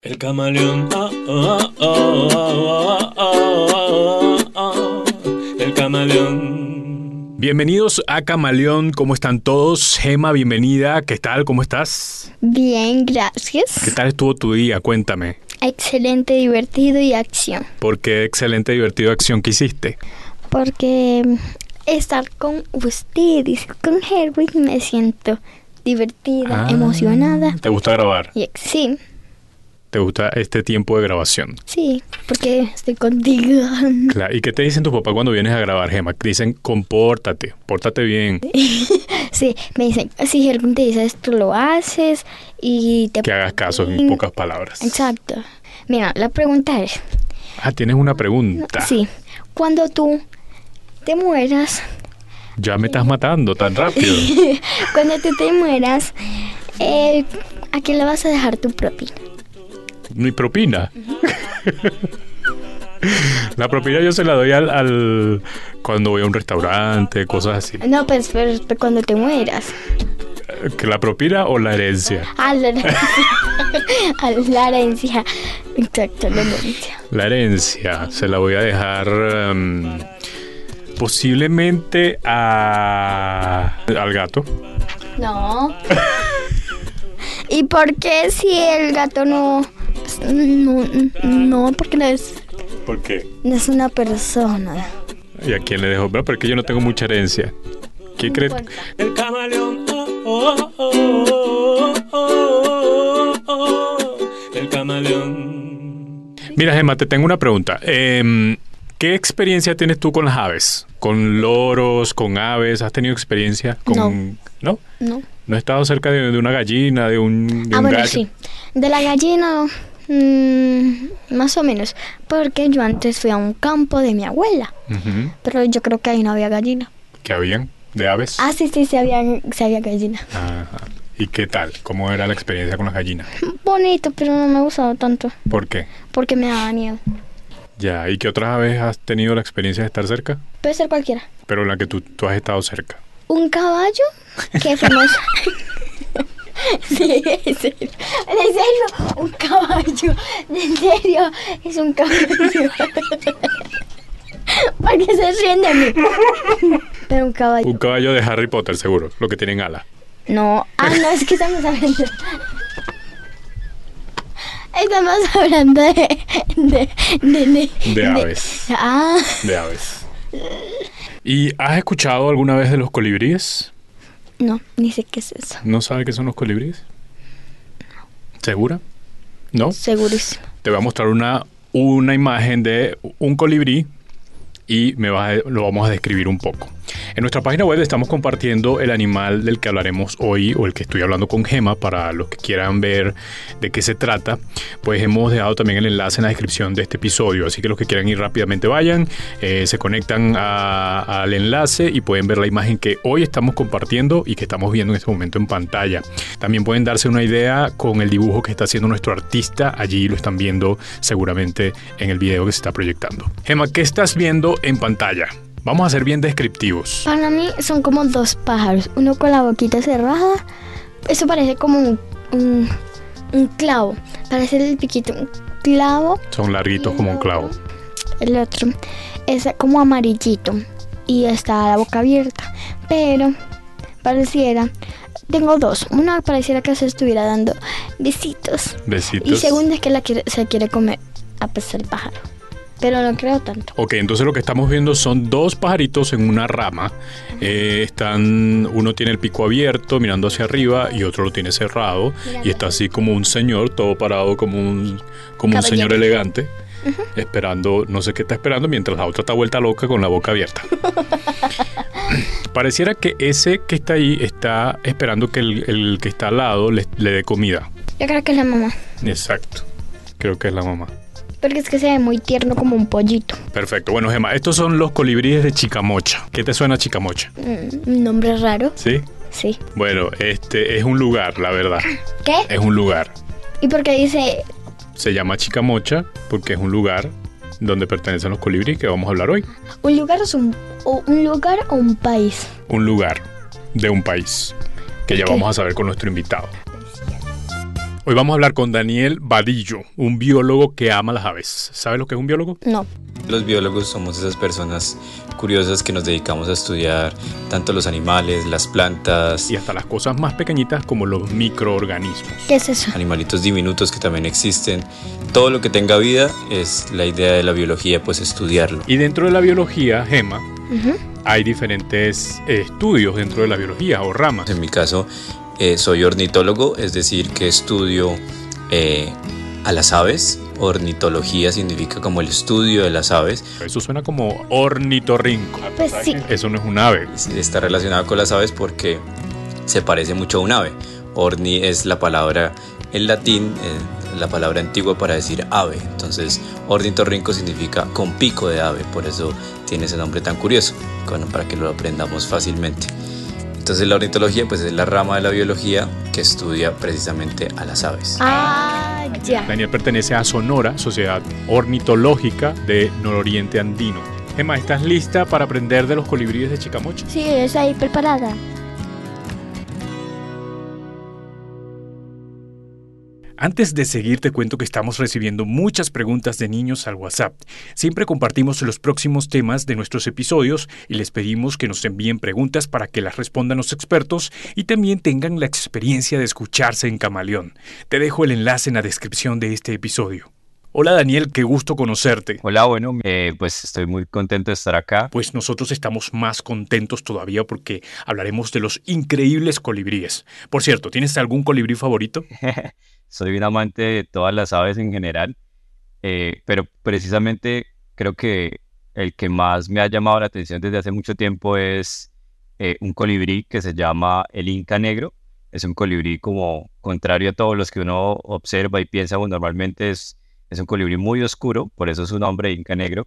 El camaleón, ah, ah, ah, el camaleón. Bienvenidos a Camaleón, ¿cómo están todos? Gema, bienvenida, ¿qué tal? ¿Cómo estás? Bien, gracias. ¿Qué tal estuvo tu día? Cuéntame. Excelente, divertido y acción. ¿Por qué excelente, divertido acción que hiciste? Porque mm, estar con ustedes, con Herwig, me siento divertida, Ah, emocionada. ¿Te gusta grabar? Sí, ¿Te gusta este tiempo de grabación? sí, porque estoy contigo. Claro. ¿Y qué te dicen tus papás cuando vienes a grabar, Gema? Te dicen, compórtate, pórtate bien, Sí, me dicen, si Herwig te dice esto, lo haces y te... que hagas caso en pocas palabras. Exacto. Mira, la pregunta es, Ah, tienes una pregunta. sí, cuando tú te mueras, Ya me estás matando tan rápido. cuando tú te mueras, eh, ¿a quién le vas a dejar tu propina? Mi propina. La propina yo se la doy al, al- cuando voy a un restaurante, cosas así. No, pues, pero, pero cuando te mueras. ¿Que la propina o la herencia? A la, a la herencia. Exacto, la herencia. La herencia se la voy a dejar em, posiblemente a, al gato. No. ¿Y por qué si el gato no... No, no porque no es, ¿Por qué? no es una persona. ¿Y a quién le dejo? Bueno, porque yo no tengo mucha herencia. ¿Qué crees? El camaleón, oh, oh, oh, el camaleón. Mira, Gemma, te tengo una pregunta. Em, ¿Qué experiencia tienes tú con las aves? ¿Con loros, con aves? ¿Has tenido experiencia con...? ¿No? No. ¿No has estado cerca de, de una gallina, de un, de Ah, un bueno, gallo? sí. De la gallina, mm, más o menos. Porque yo antes fui a un campo de mi abuela. Pero yo creo que ahí no había gallina. ¿Qué habían? ¿De aves? Ah, sí, sí, sí había, sí había gallina. Ajá. ¿Y qué tal? ¿Cómo era la experiencia con las gallinas? Bonito, pero no me gustaba tanto. ¿Por qué? Porque me daba miedo. Ya, ¿y qué otras aves has tenido la experiencia de estar cerca? Puede ser cualquiera. Pero la que tú, tú has estado cerca. Un caballo que fuimos. sí, en serio. En serio, un caballo. En serio, es un caballo. ¿Por qué se ríen de mí? Pero un caballo. Un caballo de Harry Potter, seguro, lo que tienen alas. No, ah, no, es que estamos hablando. Estamos hablando de. de. de. de, De aves. Ah, De aves. ¿Y has escuchado alguna vez de los colibríes? No, ni sé qué es eso. ¿No sabes qué son los colibríes? ¿Segura? ¿No? Segurísimo. Te voy a mostrar una, una imagen de un colibrí y me vas a- lo vamos a describir un poco. En nuestra página web estamos compartiendo el animal del que hablaremos hoy o el que estoy hablando con Gema para los que quieran ver de qué se trata. Pues hemos dejado también el enlace en la descripción de este episodio, así que los que quieran ir rápidamente vayan, eh, se conectan al enlace y pueden ver la imagen que hoy estamos compartiendo y que estamos viendo en este momento en pantalla. También pueden darse una idea con el dibujo que está haciendo nuestro artista. Allí lo están viendo seguramente en el video que se está proyectando. Gemma, ¿qué estás viendo en pantalla? Vamos a ser bien descriptivos. Para mí son como dos pájaros, uno con la boquita cerrada. Eso parece como un, un, un clavo. Parece el piquito, un clavo. Son larguitos como un clavo. El otro es como amarillito y está la boca abierta. Pero pareciera. Tengo dos. Una pareciera que se estuviera dando besitos. Besitos. Y segunda es que la quiere- se quiere comer a pesar el pájaro. Pero no creo tanto. Ok, entonces lo que estamos viendo son dos pajaritos en una rama. Eh, están, uno tiene el pico abierto mirando hacia arriba y otro lo tiene cerrado y está así como un señor, todo parado como un, como un Caballero. señor elegante, esperando, no sé qué está esperando, mientras la otra está vuelta loca con la boca abierta. Pareciera que ese que está ahí está esperando que el, el que está al lado le, le dé comida. Yo creo que es la mamá. Exacto. Creo que es la mamá. Porque es que se ve muy tierno como un pollito. Perfecto. Bueno, Gemma, estos son los colibríes de Chicamocha. ¿Qué te suena Chicamocha? Mm, Un nombre raro. ¿Sí? Sí. Bueno, este es un lugar, la verdad. ¿Qué? Es un lugar. ¿Y por qué dice Se llama Chicamocha porque es un lugar donde pertenecen los colibríes que vamos a hablar hoy. un lugar es un, o un lugar o un país? Un lugar de un país que ya vamos a saber con nuestro invitado. Hoy vamos a hablar con Daniel Vadillo, un biólogo que ama las aves. ¿Sabes lo que es un biólogo? No. Los biólogos somos esas personas curiosas que nos dedicamos a estudiar tanto los animales, las plantas, Y hasta las cosas más pequeñitas como los microorganismos. ¿Qué es eso? animalitos diminutos que también existen. Todo lo que tenga vida es la idea de la biología, pues estudiarlo. Y dentro de la biología, Gema, hay diferentes eh, estudios dentro de la biología o ramas. En mi caso, eh, soy ornitólogo, es decir, que estudio eh, a las aves. Ornitología significa como el estudio de las aves. Eso suena como ornitorrinco. Pues sí. Eso no es un ave. Está relacionado con las aves porque se parece mucho a un ave. Orni es la palabra en latín, eh, la palabra antigua para decir ave. Entonces, ornitorrinco significa con pico de ave, por eso tiene ese nombre tan curioso, bueno, para que lo aprendamos fácilmente. Entonces, la ornitología pues es la rama de la biología que estudia precisamente a las aves. Ah, ya. Daniel pertenece a Sonora, Sociedad Ornitológica de Nororiente Andino. Gema, ¿estás lista para aprender de los colibríes de Chicamocha? Sí, es ahí preparada. Antes de seguir te cuento que estamos recibiendo muchas preguntas de niños al WhatsApp. Siempre compartimos los próximos temas de nuestros episodios y les pedimos que nos envíen preguntas para que las respondan los expertos y también tengan la experiencia de escucharse en Camaleón. Te dejo el enlace en la descripción de este episodio. Hola Daniel, qué gusto conocerte. Hola, bueno, eh, pues estoy muy contento de estar acá. Pues nosotros estamos más contentos todavía porque hablaremos de los increíbles colibríes. Por cierto, ¿tienes algún colibrí favorito? Soy un amante de todas las aves en general, eh, pero precisamente creo que el que más me ha llamado la atención desde hace mucho tiempo es eh, un colibrí que se llama el Inca Negro. Es un colibrí como contrario a todos los que uno observa y piensa, bueno, normalmente es, es un colibrí muy oscuro, por eso su nombre Inca Negro.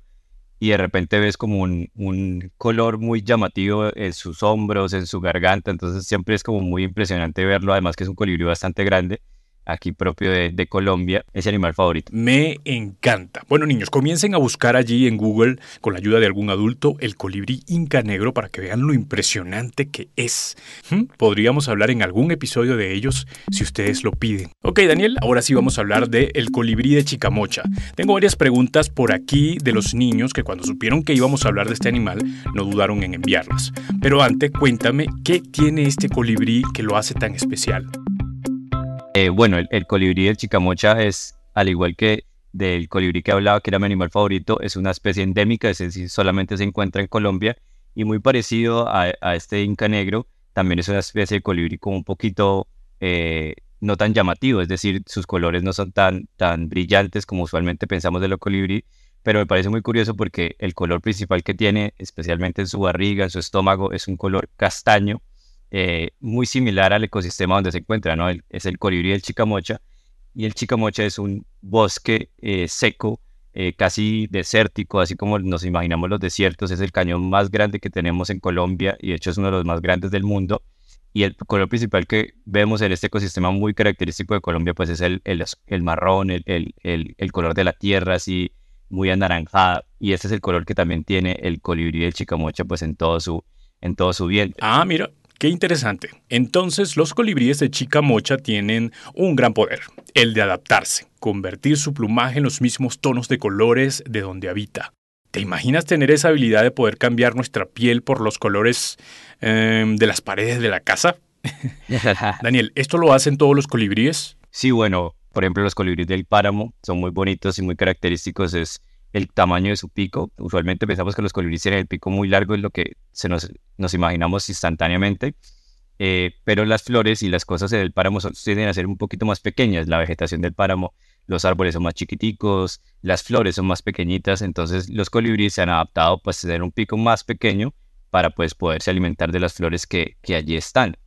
Y de repente ves como un, un color muy llamativo en sus hombros, en su garganta, entonces siempre es como muy impresionante verlo, además que es un colibrí bastante grande aquí propio de, Colombia, es el animal favorito. Me encanta. Bueno, niños, comiencen a buscar allí en Google, con la ayuda de algún adulto, el colibrí inca negro para que vean lo impresionante que es. ¿Mm? Podríamos hablar en algún episodio de ellos si ustedes lo piden. Ok, Daniel, ahora sí vamos a hablar de el colibrí de Chicamocha. Tengo varias preguntas por aquí de los niños que cuando supieron que íbamos a hablar de este animal, no dudaron en enviarlas. Pero antes, cuéntame, ¿qué tiene este colibrí que lo hace tan especial? Eh, bueno, el, colibrí del chicamocha es, al igual que del colibrí que hablaba, que era mi animal favorito, es una especie endémica, es decir, solamente se encuentra en Colombia y muy parecido a, a este inca negro, también es una especie de colibrí como un poquito eh, no tan llamativo, es decir, sus colores no son tan, tan brillantes como usualmente pensamos de los colibrí, pero me parece muy curioso porque el color principal que tiene, especialmente en su barriga, en su estómago, es un color castaño, eh, muy similar al ecosistema donde se encuentra, ¿no? El, es el colibrí del Chicamocha, y el Chicamocha es un bosque eh, seco, eh, casi desértico, así como nos imaginamos los desiertos, es el cañón más grande que tenemos en Colombia, y de hecho es uno de los más grandes del mundo, y el color principal que vemos en este ecosistema muy característico de Colombia, pues es el, el, el marrón, el, el, color de la tierra, así muy anaranjada, y este es el color que también tiene el colibrí del Chicamocha, pues en todo su, en todo su vientre. Ah, mira, Qué interesante. Entonces, los colibríes de Chicamocha tienen un gran poder, el de adaptarse, convertir su plumaje en los mismos tonos de colores de donde habita. ¿Te imaginas tener esa habilidad de poder cambiar nuestra piel por los colores eh, de las paredes de la casa? Daniel, ¿esto lo hacen todos los colibríes? Sí, bueno, por ejemplo, los colibríes del páramo son muy bonitos y muy característicos. Es el tamaño de su pico. Usualmente pensamos que los colibríes tienen el pico muy largo, es lo que se nos, nos imaginamos instantáneamente. Eh, pero las flores y las cosas del páramo son, tienden a ser un poquito más pequeñas. La vegetación del páramo, los árboles son más chiquiticos, las flores son más pequeñitas. Entonces los colibríes se han adaptado pues, a tener un pico más pequeño para pues, poderse alimentar de las flores que, que allí están.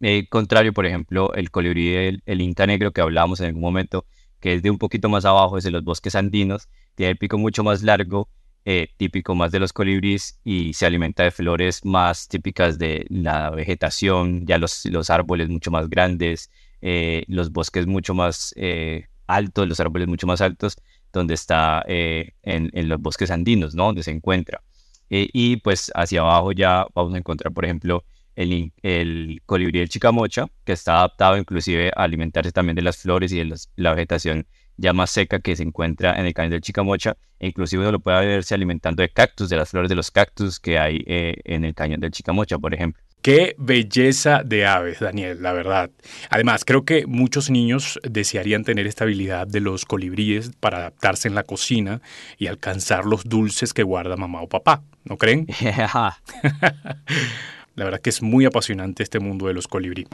Eh, contrario, por ejemplo, el colibrí, el, el inca negro que hablábamos en algún momento, que es de un poquito más abajo, es de los bosques andinos, tiene el pico mucho más largo, eh, típico más de los colibríes, y se alimenta de flores más típicas de la vegetación, ya los, los árboles mucho más grandes, eh, los bosques mucho más eh, altos, los árboles mucho más altos, donde está en, en, los bosques andinos, ¿no? Donde se encuentra. y pues hacia abajo ya vamos a encontrar, por ejemplo, el, el colibrí del chicamocha, que está adaptado inclusive a alimentarse también de las flores y de la vegetación ya más seca que se encuentra en el cañón del Chicamocha, e inclusive uno lo puede verse alimentando de cactus, de las flores de los cactus que hay eh, en el cañón del Chicamocha, por ejemplo. Qué belleza de aves, Daniel, la verdad. Además, creo que muchos niños desearían tener esta habilidad de los colibríes para adaptarse en la cocina y alcanzar los dulces que guarda mamá o papá, ¿no creen? la verdad que es muy apasionante este mundo de los colibríes.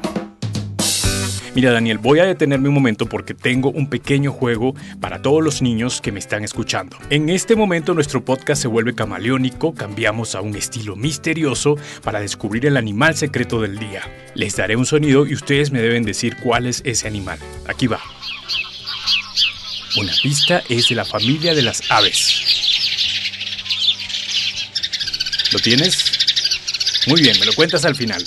Mira Daniel, voy a detenerme un momento porque tengo un pequeño juego para todos los niños que me están escuchando. En este momento nuestro podcast se vuelve camaleónico, cambiamos a un estilo misterioso para descubrir el animal secreto del día. Les daré un sonido y ustedes me deben decir cuál es ese animal. Aquí va. Una pista es de la familia de las aves. ¿Lo tienes? Muy bien, me lo cuentas al final.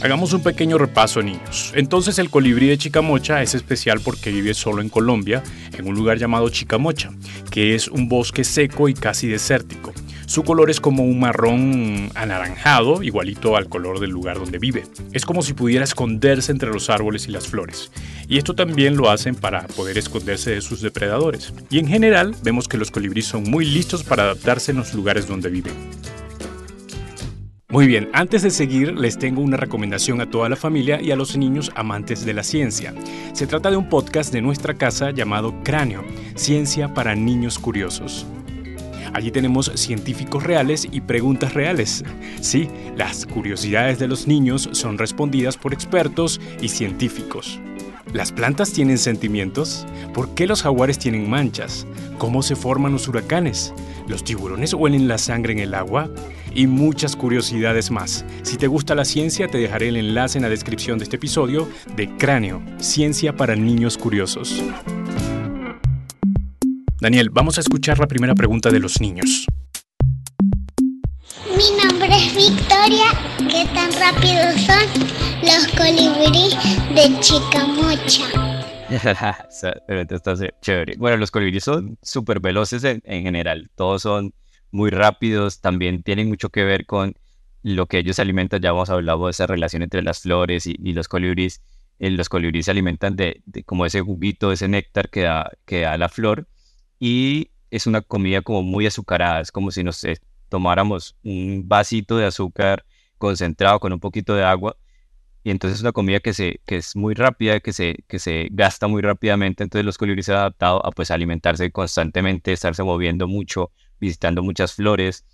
Hagamos un pequeño repaso, niños. Entonces, el colibrí de Chicamocha es especial porque vive solo en Colombia, en un lugar llamado Chicamocha, que es un bosque seco y casi desértico. Su color es como un marrón anaranjado, igualito al color del lugar donde vive. Es como si pudiera esconderse entre los árboles y las flores. Y esto también lo hacen para poder esconderse de sus depredadores. Y en general vemos que los colibríes son muy listos para adaptarse en los lugares donde viven. Muy bien, antes de seguir les tengo una recomendación a toda la familia y a los niños amantes de la ciencia. Se trata de un podcast de nuestra casa llamado Cráneo, Ciencia para Niños Curiosos. Allí tenemos científicos reales y preguntas reales. Sí, las curiosidades de los niños son respondidas por expertos y científicos. ¿Las plantas tienen sentimientos? ¿Por qué los jaguares tienen manchas? ¿Cómo se forman los huracanes? ¿Los tiburones huelen la sangre en el agua? y muchas curiosidades más. Si te gusta la ciencia, te dejaré el enlace en la descripción de este episodio de Cráneo, Ciencia para Niños Curiosos. Daniel, vamos a escuchar la primera pregunta de los niños. Mi Victoria. ¿Qué tan rápidos son los colibríes de Chicamocha? chévere. Bueno, los colibríes son súper veloces en general. Todos son muy rápidos, también tienen mucho que ver con lo que ellos se alimentan, ya hemos hablado de esa relación entre las flores y, los colibríes. Eh, los colibríes se alimentan de, como ese juguito, ese néctar que da, que da la flor y es una comida como muy azucarada, es como si nos eh, tomáramos un vasito de azúcar concentrado con un poquito de agua y entonces es una comida que, se, que es muy rápida, que se, que se gasta muy rápidamente, entonces los colibríes se han adaptado a pues alimentarse constantemente, estarse moviendo mucho, visitando muchas flores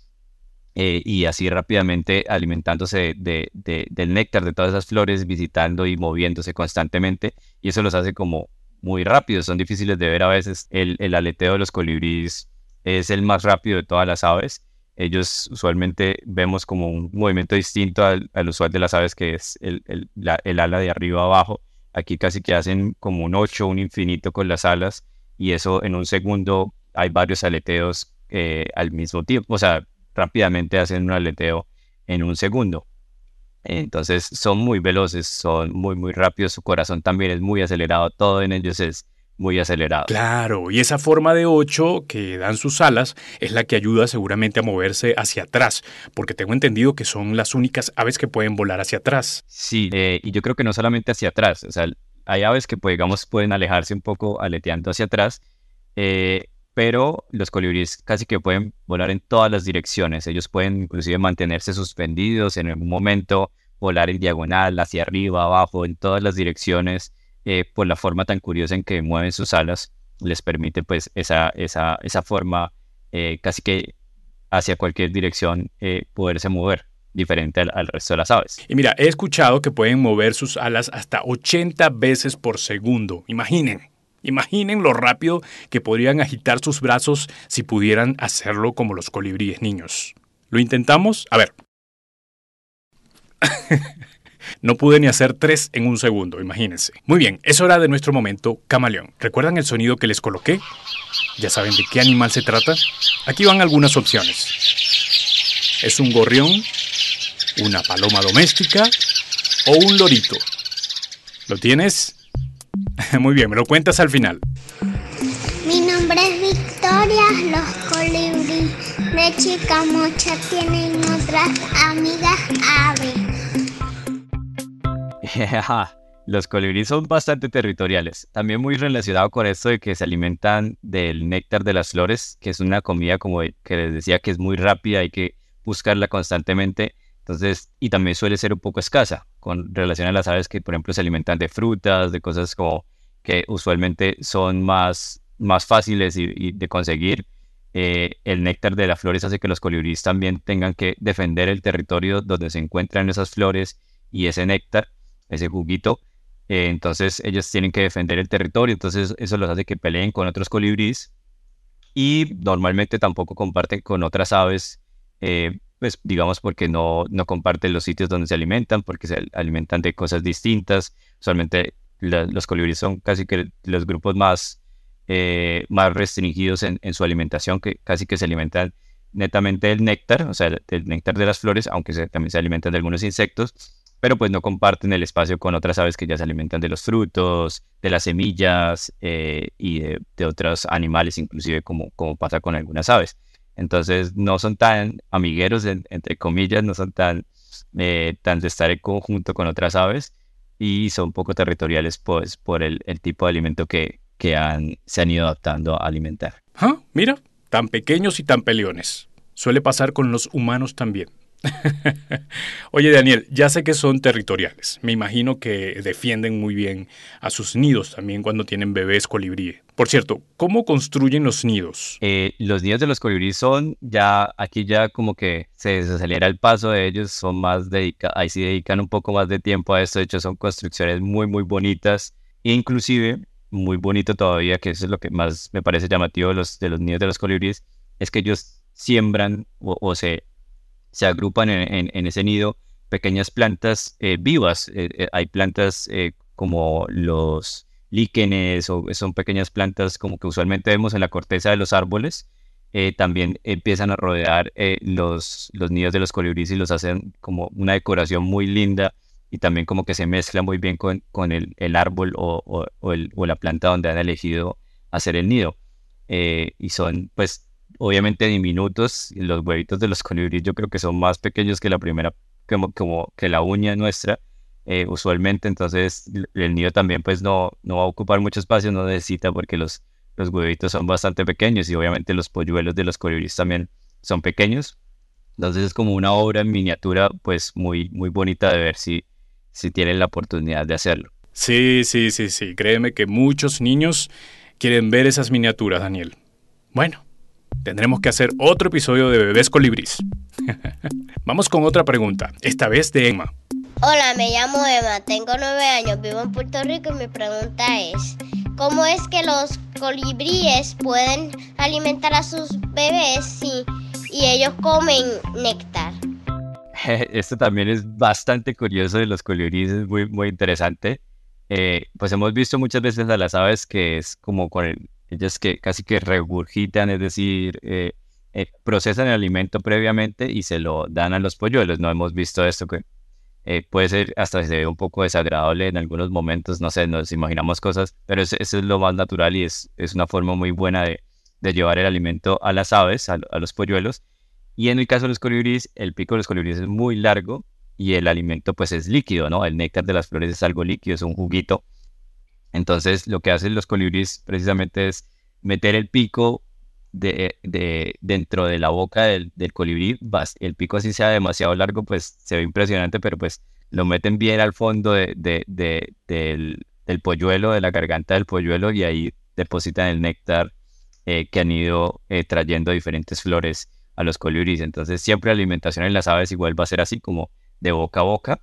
eh, y así rápidamente alimentándose de, del néctar de todas esas flores, visitando y moviéndose constantemente y eso los hace como muy rápidos, son difíciles de ver a veces. El, el aleteo de los colibríes es el más rápido de todas las aves. Ellos usualmente vemos como un movimiento distinto al, usual de las aves, que es el, el, el ala de arriba abajo. Aquí casi que hacen como un 8, un infinito con las alas, y eso en un segundo hay varios aleteos eh, al mismo tiempo, o sea, rápidamente hacen un aleteo en un segundo. Entonces son muy veloces, son muy, muy rápidos, su corazón también es muy acelerado, todo en ellos es muy acelerado. Claro, y esa forma de 8 que dan sus alas es la que ayuda seguramente a moverse hacia atrás, porque tengo entendido que son las únicas aves que pueden volar hacia atrás. Sí, eh, y yo creo que no solamente hacia atrás, o sea, hay aves que pues, digamos pueden alejarse un poco aleteando hacia atrás, eh, pero los colibríes casi que pueden volar en todas las direcciones. Ellos pueden inclusive mantenerse suspendidos en algún momento, volar en diagonal, hacia arriba, abajo, en todas las direcciones, eh, por la forma tan curiosa en que mueven sus alas, les permite pues esa, esa, esa forma eh, casi que hacia cualquier dirección eh, poderse mover diferente al, al, resto de las aves. Y mira, he escuchado que pueden mover sus alas hasta 80 veces por segundo. Imaginen. Imaginen lo rápido que podrían agitar sus brazos si pudieran hacerlo como los colibríes niños. ¿Lo intentamos? A ver. no pude ni hacer tres en un segundo, imagínense. Muy bien, es hora de nuestro momento camaleón. ¿Recuerdan el sonido que les coloqué? ¿Ya saben de qué animal se trata? Aquí van algunas opciones. ¿Es un gorrión, una paloma doméstica o un lorito? ¿Lo tienes? Muy bien, me lo cuentas al final. Mi nombre es Victoria. Los colibríes de Chicamocha tienen otras amigas aves. Los colibríes son bastante territoriales. También muy relacionado con esto de que se alimentan del néctar de las flores, que es una comida como que les decía que es muy rápida, hay que buscarla constantemente. Entonces, y también suele ser un poco escasa con relación a las aves que, por ejemplo, se alimentan de frutas, de cosas como que usualmente son más, más fáciles y de conseguir. Eh, el néctar de las flores hace que los colibríes también tengan que defender el territorio donde se encuentran esas flores y ese néctar, ese juguito. Eh, entonces ellos tienen que defender el territorio, entonces eso los hace que peleen con otros colibríes y normalmente tampoco comparten con otras aves, eh, pues digamos porque no, no comparten los sitios donde se alimentan, porque se alimentan de cosas distintas. Usualmente la- los colibríes son casi que los grupos más, eh, más restringidos en, en su alimentación, que casi que se alimentan netamente del néctar, o sea, del néctar de las flores, aunque se- también se alimentan de algunos insectos, pero pues no comparten el espacio con otras aves que ya se alimentan de los frutos, de las semillas eh, y de, otros animales, inclusive como, como pasa con algunas aves. Entonces no son tan amigueros, en- entre comillas, no son tan, eh, tan de estar en conjunto con otras aves y son poco territoriales pues, por el, el tipo de alimento que, que han, se han ido adaptando a alimentar. Ah, Mira, tan pequeños y tan peleones. Suele pasar con los humanos también. Oye, Daniel, ya sé que son territoriales. Me imagino que defienden muy bien a sus nidos también cuando tienen bebés colibrí. Por cierto, ¿cómo construyen los nidos? Eh, los nidos de los colibríes son ya, aquí ya como que se desacelera el paso de ellos, son más dedicados, ahí sí dedican un poco más de tiempo a esto, de hecho son construcciones muy, muy bonitas, inclusive muy bonito todavía, que eso es lo que más me parece llamativo de los, de los nidos de los colibríes, es que ellos siembran o se, se agrupan en, ese nido pequeñas plantas eh, vivas, eh, eh, hay plantas como los líquenes o son pequeñas plantas como que usualmente vemos en la corteza de los árboles, también empiezan a rodear los, los nidos de los colibríes y los hacen como una decoración muy linda y también como que se mezcla muy bien con, con el, el árbol o, o- el- o la planta donde han elegido hacer el nido. Y son pues obviamente diminutos, los huevitos de los colibríes yo creo que son más pequeños que la primera, como, como que la uña nuestra eh, usualmente, entonces el nido también pues no, no va a ocupar mucho espacio, no necesita porque los, los huevitos son bastante pequeños y obviamente los polluelos de los colibríes también son pequeños. Entonces es como una obra en miniatura pues muy, muy bonita de ver si, si tienen la oportunidad de hacerlo. Sí, sí, sí, sí. Créeme que muchos niños quieren ver esas miniaturas, Daniel. Bueno, tendremos que hacer otro episodio de Bebés Colibrís. Vamos con otra pregunta, esta vez de Emma. Hola, me llamo Emma, tengo nueve años, vivo en Puerto Rico y mi pregunta es, ¿cómo es que los colibríes pueden alimentar a sus bebés si, y ellos comen néctar? Esto también es bastante curioso de los colibríes, es muy, muy interesante. Eh, pues hemos visto muchas veces a las aves que es como con el- ellas que casi que regurgitan, es decir, eh, eh, procesan el alimento previamente y se lo dan a los polluelos. No hemos visto esto que eh, puede ser hasta se ve un poco desagradable en algunos momentos, no sé, nos imaginamos cosas, pero eso, es lo más natural y es, es una forma muy buena de, de llevar el alimento a las aves, a, a los polluelos. Y en el caso de los colibríes, el pico de los colibríes es muy largo y el alimento pues es líquido, ¿no? El néctar de las flores es algo líquido, es un juguito. Entonces lo que hacen los colibríes precisamente es meter el pico de, de- dentro de la boca del, del colibrí. El pico así sea demasiado largo, pues se ve impresionante, pero pues lo meten bien al fondo de- de- del, del polluelo, de la garganta del polluelo y ahí depositan el néctar eh, que han ido eh, trayendo diferentes flores a los colibríes. Entonces siempre la alimentación en las aves igual va a ser así como de boca a boca.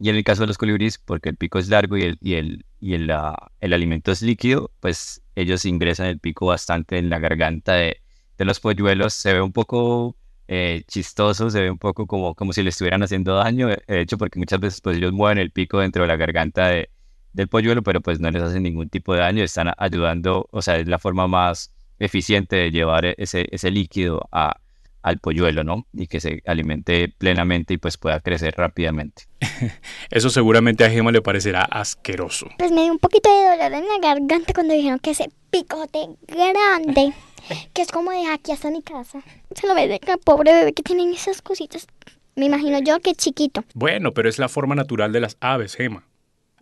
Y en el caso de los colibríes, porque el pico es largo y el, y el, y el, ah, el alimento es líquido, pues ellos ingresan el pico bastante en la garganta de, de los polluelos. Se ve un poco eh, chistoso, se ve un poco como, como si le estuvieran haciendo daño. De hecho, porque muchas veces pues ellos mueven el pico dentro de la garganta de, del polluelo, pero pues no les hacen ningún tipo de daño. Están ayudando, o sea, es la forma más eficiente de llevar e- ese, ese líquido a, al polluelo, ¿no? Y que se alimente plenamente y pues pueda crecer rápidamente. Eso seguramente a Gemma le parecerá asqueroso. Pues me dio un poquito de dolor en la garganta cuando dijeron que ese picote grande, que es como de aquí hasta mi casa. Se lo ve de que pobre bebé que tienen esas cositas Me imagino yo que chiquito. Bueno, pero es la forma natural de las aves, Gema.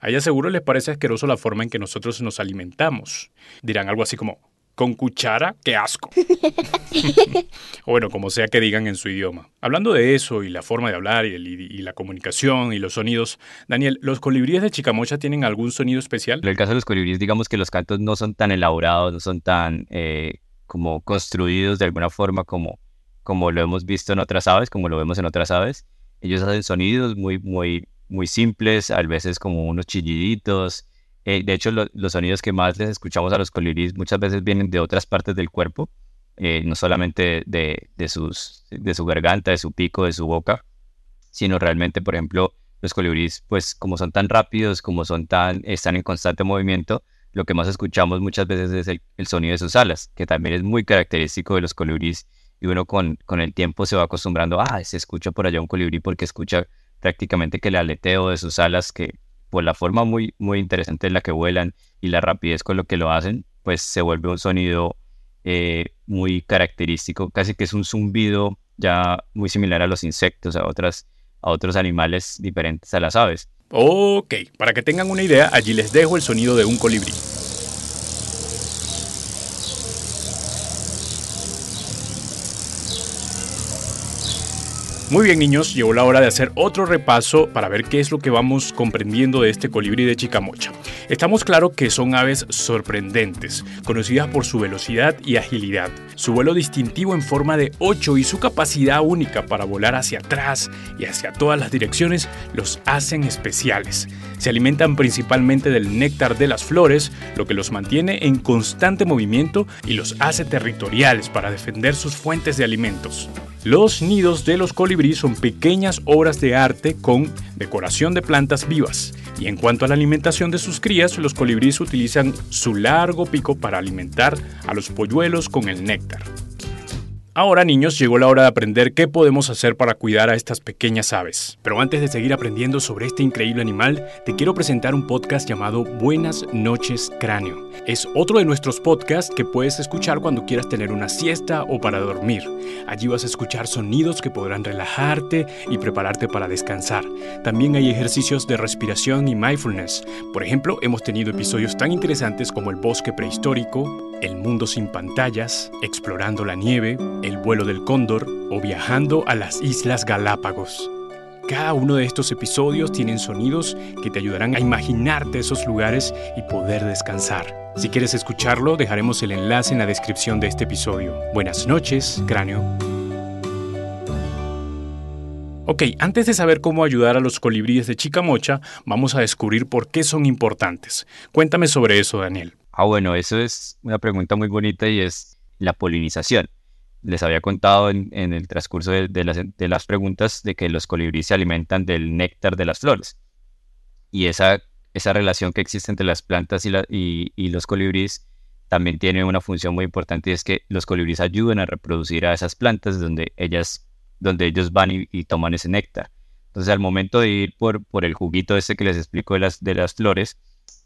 A ellas seguro les parece asqueroso la forma en que nosotros nos alimentamos. Dirán algo así como, con cuchara, qué asco. o bueno, como sea que digan en su idioma. Hablando de eso y la forma de hablar y, el- y la comunicación y los sonidos, Daniel, ¿los colibríes de Chicamocha tienen algún sonido especial? En el caso de los colibríes, digamos que los cantos no son tan elaborados, no son tan eh, como construidos de alguna forma como, como lo hemos visto en otras aves, como lo vemos en otras aves. Ellos hacen sonidos muy, muy, muy simples, a veces como unos chilliditos. Eh, de hecho, lo- los sonidos que más les escuchamos a los colibríes muchas veces vienen de otras partes del cuerpo, eh, no solamente de, de, sus, de su garganta, de su pico, de su boca, sino realmente, por ejemplo, los colibríes, pues como son tan rápidos, como son tan, están en constante movimiento, lo que más escuchamos muchas veces es el, el sonido de sus alas, que también es muy característico de los colibríes y uno con, con el tiempo se va acostumbrando, ah, se escucha por allá un colibrí porque escucha prácticamente que el aleteo de sus alas, que por la forma muy, muy interesante en la que vuelan y la rapidez con lo que lo hacen, pues se vuelve un sonido eh, muy característico, casi que es un zumbido ya muy similar a los insectos, a, otras, a otros animales diferentes a las aves. Ok, para que tengan una idea, allí les dejo el sonido de un colibrí. Muy bien niños, llegó la hora de hacer otro repaso para ver qué es lo que vamos comprendiendo de este colibrí de Chicamocha. Estamos claro que son aves sorprendentes, conocidas por su velocidad y agilidad, su vuelo distintivo en forma de 8 y su capacidad única para volar hacia atrás y hacia todas las direcciones los hacen especiales. Se alimentan principalmente del néctar de las flores, lo que los mantiene en constante movimiento y los hace territoriales para defender sus fuentes de alimentos. Los nidos de los colibríes son pequeñas obras de arte con decoración de plantas vivas. Y en cuanto a la alimentación de sus crías, los colibríes utilizan su largo pico para alimentar a los polluelos con el néctar. Ahora niños, llegó la hora de aprender qué podemos hacer para cuidar a estas pequeñas aves. Pero antes de seguir aprendiendo sobre este increíble animal, te quiero presentar un podcast llamado Buenas noches Cráneo. Es otro de nuestros podcasts que puedes escuchar cuando quieras tener una siesta o para dormir. Allí vas a escuchar sonidos que podrán relajarte y prepararte para descansar. También hay ejercicios de respiración y mindfulness. Por ejemplo, hemos tenido episodios tan interesantes como el bosque prehistórico, el mundo sin pantallas, explorando la nieve, el vuelo del cóndor o viajando a las Islas Galápagos. Cada uno de estos episodios tienen sonidos que te ayudarán a imaginarte esos lugares y poder descansar. Si quieres escucharlo, dejaremos el enlace en la descripción de este episodio. Buenas noches, cráneo. Ok, antes de saber cómo ayudar a los colibríes de Chicamocha, vamos a descubrir por qué son importantes. Cuéntame sobre eso, Daniel. Ah, bueno, eso es una pregunta muy bonita y es la polinización. Les había contado en, el transcurso de, las, preguntas de que los colibríes se alimentan del néctar de las flores. Y esa, esa relación que existe entre las plantas y, los colibríes también tiene una función muy importante y es que los colibríes ayudan a reproducir a esas plantas donde, ellas, donde ellos van y, toman ese néctar. Entonces, al momento de ir por, por el juguito ese que les explico de las, de las flores,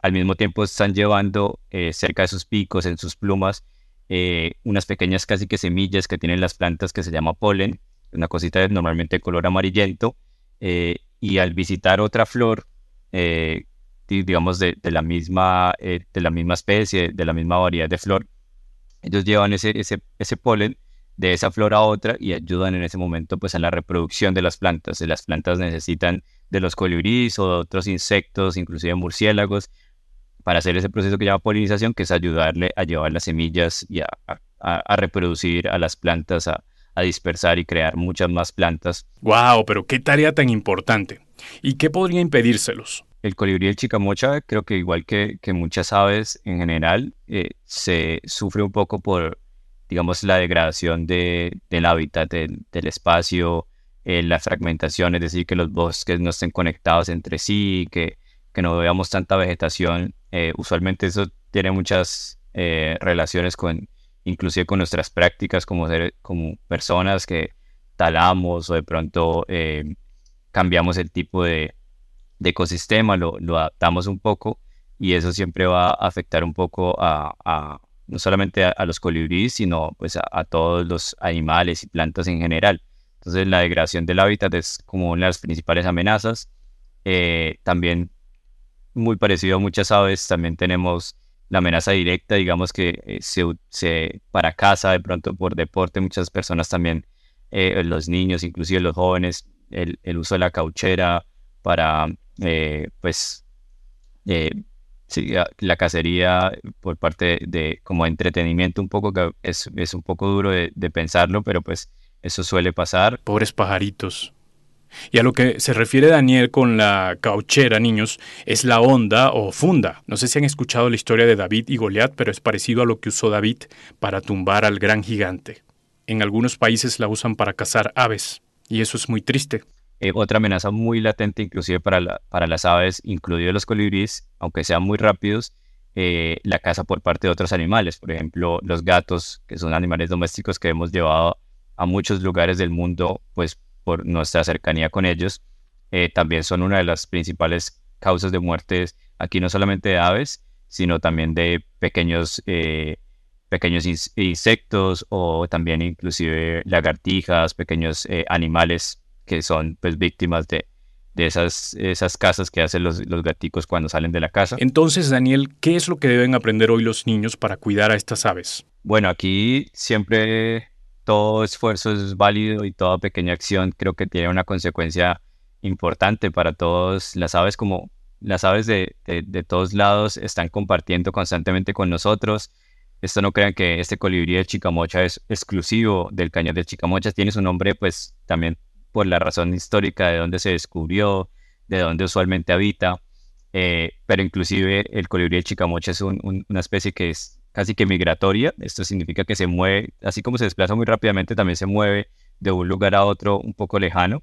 al mismo tiempo están llevando eh, cerca de sus picos, en sus plumas, eh, unas pequeñas casi que semillas que tienen las plantas que se llama polen, una cosita normalmente de color amarillento, eh, y al visitar otra flor, di- digamos de, de la misma, de la misma especie, de la misma variedad de flor, ellos llevan ese, ese, ese polen de esa flor a otra y ayudan en ese momento pues a la reproducción de las plantas. Las plantas necesitan de los colibríes o de otros insectos, inclusive murciélagos, para hacer ese proceso que llama polinización, que es ayudarle a llevar las semillas y a, a- a reproducir a las plantas, a, a dispersar y crear muchas más plantas. ¡Wow! Pero qué tarea tan importante. ¿Y qué podría impedírselos? El colibrí del chicamocha, creo que igual que, que muchas aves en general, eh, se sufre un poco por, digamos, la degradación de, del hábitat, del, espacio, eh, la fragmentación, es decir, que los bosques no estén conectados entre sí, que, que no veamos tanta vegetación. Eh, usualmente eso tiene muchas eh, relaciones con, inclusive con nuestras prácticas como, seres- como personas que talamos o de pronto eh, cambiamos el tipo de, de ecosistema, lo, adaptamos un poco y eso siempre va a afectar un poco a- no solamente a, los colibríes, sino pues a, todos los animales y plantas en general. Entonces la degradación del hábitat es como una de las principales amenazas. Eh, también muy parecido a muchas aves, también tenemos la amenaza directa, digamos que eh, se, para caza, de pronto por deporte, muchas personas también, eh, los niños, inclusive los jóvenes, el uso de la cauchera para, pues, sí, la cacería por parte de, como entretenimiento un poco, que es, es un poco duro de, de pensarlo, pero pues eso suele pasar. Pobres pajaritos. Y a lo que se refiere Daniel con la cauchera, niños, es la onda o funda. No sé si han escuchado la historia de David y Goliat, pero es parecido a lo que usó David para tumbar al gran gigante. En algunos países la usan para cazar aves, y eso es muy triste. Eh, otra amenaza muy latente, inclusive para, para las aves, incluidos los colibríes, aunque sean muy rápidos, eh, la caza por parte de otros animales. Por ejemplo, los gatos, que son animales domésticos que hemos llevado a muchos lugares del mundo, pues por nuestra cercanía con ellos, eh, también son una de las principales causas de muertes aquí no solamente de aves, sino también de pequeños, pequeños insectos o también inclusive lagartijas, pequeños animales que son pues víctimas de, de esas, esas casas que hacen los, los gaticos cuando salen de la casa. Entonces, Daniel, ¿qué es lo que deben aprender hoy los niños para cuidar a estas aves? Bueno, aquí siempre todo esfuerzo es válido y toda pequeña acción creo que tiene una consecuencia importante para todos. Las aves como las aves de, de, todos lados están compartiendo constantemente con nosotros. Esto no crean que este colibrí de Chicamocha es exclusivo del cañón de Chicamocha. Tiene su nombre pues también por la razón histórica de dónde se descubrió, de dónde usualmente habita. Eh, pero inclusive el colibrí de Chicamocha es una especie que es casi que migratoria. Esto significa que se mueve, así como se desplaza muy rápidamente, también se mueve de un lugar a otro un poco lejano.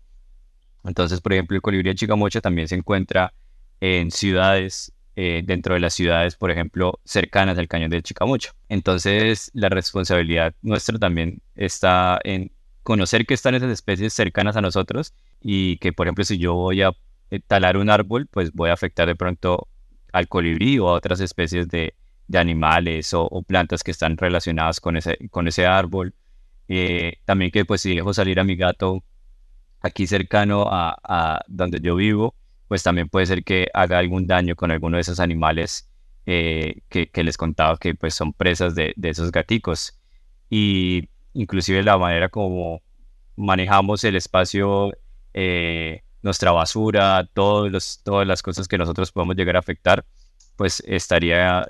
Entonces, por ejemplo, el colibrí de Chicamocha también se encuentra en ciudades, eh, dentro de las ciudades, por ejemplo, cercanas al cañón de Chicamocha. Entonces, la responsabilidad nuestra también está en conocer que están esas especies cercanas a nosotros y que, por ejemplo, si yo voy a eh, talar un árbol, pues voy a afectar de pronto al colibrí o a otras especies de, de animales o, plantas que están relacionadas con ese, con ese árbol. Eh, también que pues si dejo salir a mi gato aquí cercano a, donde yo vivo, pues también puede ser que haga algún daño con alguno de esos animales eh, que, les contaba que pues son presas de, esos gaticos. Y inclusive la manera como manejamos el espacio, eh, nuestra basura, los, todas las cosas que nosotros podemos llegar a afectar, pues estaría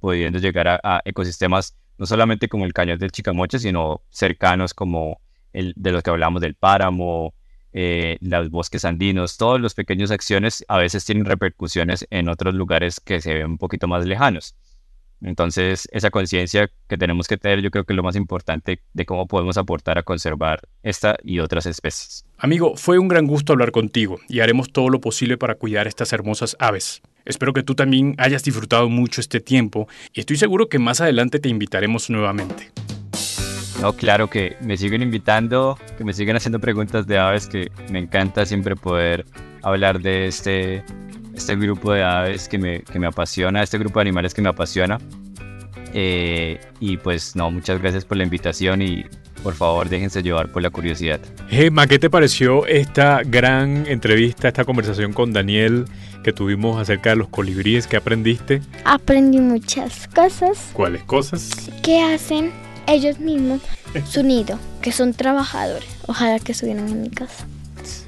pudiendo llegar a, ecosistemas no solamente como el cañón del Chicamocha, sino cercanos como el de los que hablamos del páramo, eh, los bosques andinos, todas las pequeñas acciones a veces tienen repercusiones en otros lugares que se ven un poquito más lejanos. Entonces, esa conciencia que tenemos que tener, yo creo que es lo más importante de cómo podemos aportar a conservar esta y otras especies. Amigo, fue un gran gusto hablar contigo y haremos todo lo posible para cuidar estas hermosas aves. Espero que tú también hayas disfrutado mucho este tiempo y estoy seguro que más adelante te invitaremos nuevamente. No, claro que me siguen invitando, que me siguen haciendo preguntas de aves, que me encanta siempre poder hablar de este, este grupo de aves que me, que me apasiona, este grupo de animales que me apasiona. Eh, y pues no, muchas gracias por la invitación y por favor déjense llevar por la curiosidad. Gemma, ¿qué te pareció esta gran entrevista, esta conversación con Daniel que tuvimos acerca de los colibríes? ¿Qué aprendiste? Aprendí muchas cosas. ¿Cuáles cosas? ¿Qué hacen ellos mismos su nido, que son trabajadores. Ojalá que estuvieran en mi casa.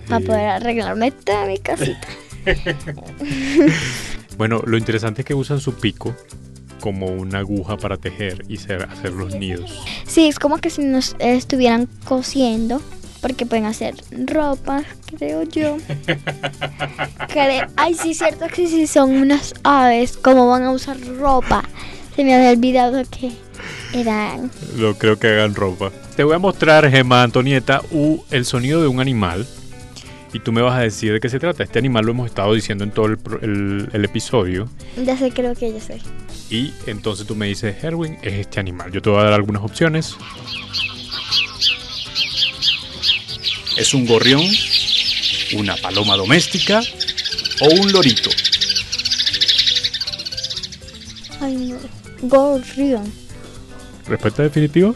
Para poder arreglarme toda mi casita. bueno, lo interesante es que usan su pico como una aguja para tejer y hacer los nidos. Sí, es como que si nos estuvieran cosiendo, porque pueden hacer ropa, creo yo. Ay, sí, cierto que si son unas aves, ¿cómo van a usar ropa? Se me había olvidado que eran... No creo que hagan ropa. Te voy a mostrar, Gemma Antonieta, el sonido de un animal y tú me vas a decir de qué se trata. Este animal lo hemos estado diciendo en todo el, episodio. Ya sé, creo que ya sé. Y entonces tú me dices, Erwin, es este animal. Yo te voy a dar algunas opciones. ¿Es un gorrión, una paloma doméstica o un lorito? Ay, no. Gorrión. ¿Respuesta definitiva?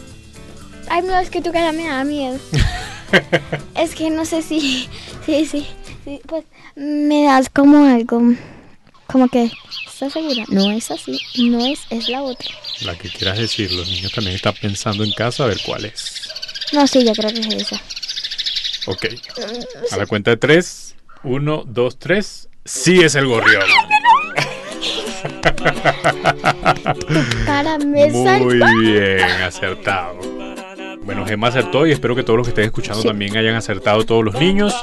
Ay, no, es que tu cara me da miedo. Es que no sé si, sí, sí, sí, pues me das como algo, como que, ¿estás segura? No es así, no es, es la otra. La que quieras decir, los niños también están pensando en casa a ver cuál es. No, sí, yo creo que es esa. Ok. A la cuenta de tres. Uno, dos, tres. Sí es el gorrión. Cara, me Muy bien, acertado. Bueno, Gemma acertó y espero que todos los que estén escuchando Sí. también hayan acertado todos los niños.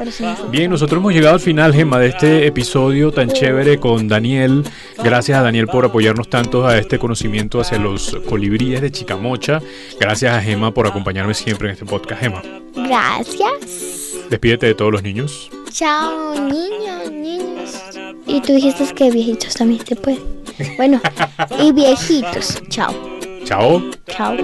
Bien, nosotros hemos llegado al final, Gemma, de este episodio tan chévere con Daniel. Gracias a Daniel por apoyarnos tanto a este conocimiento hacia los colibríes de Chicamocha. Gracias a Gemma por acompañarme siempre en este podcast. Gemma, Gracias. despídete de todos los niños. Chao, niños, niños. Y tú dijiste que viejitos también se puede. Bueno, y viejitos. Chao. Chao. Chao.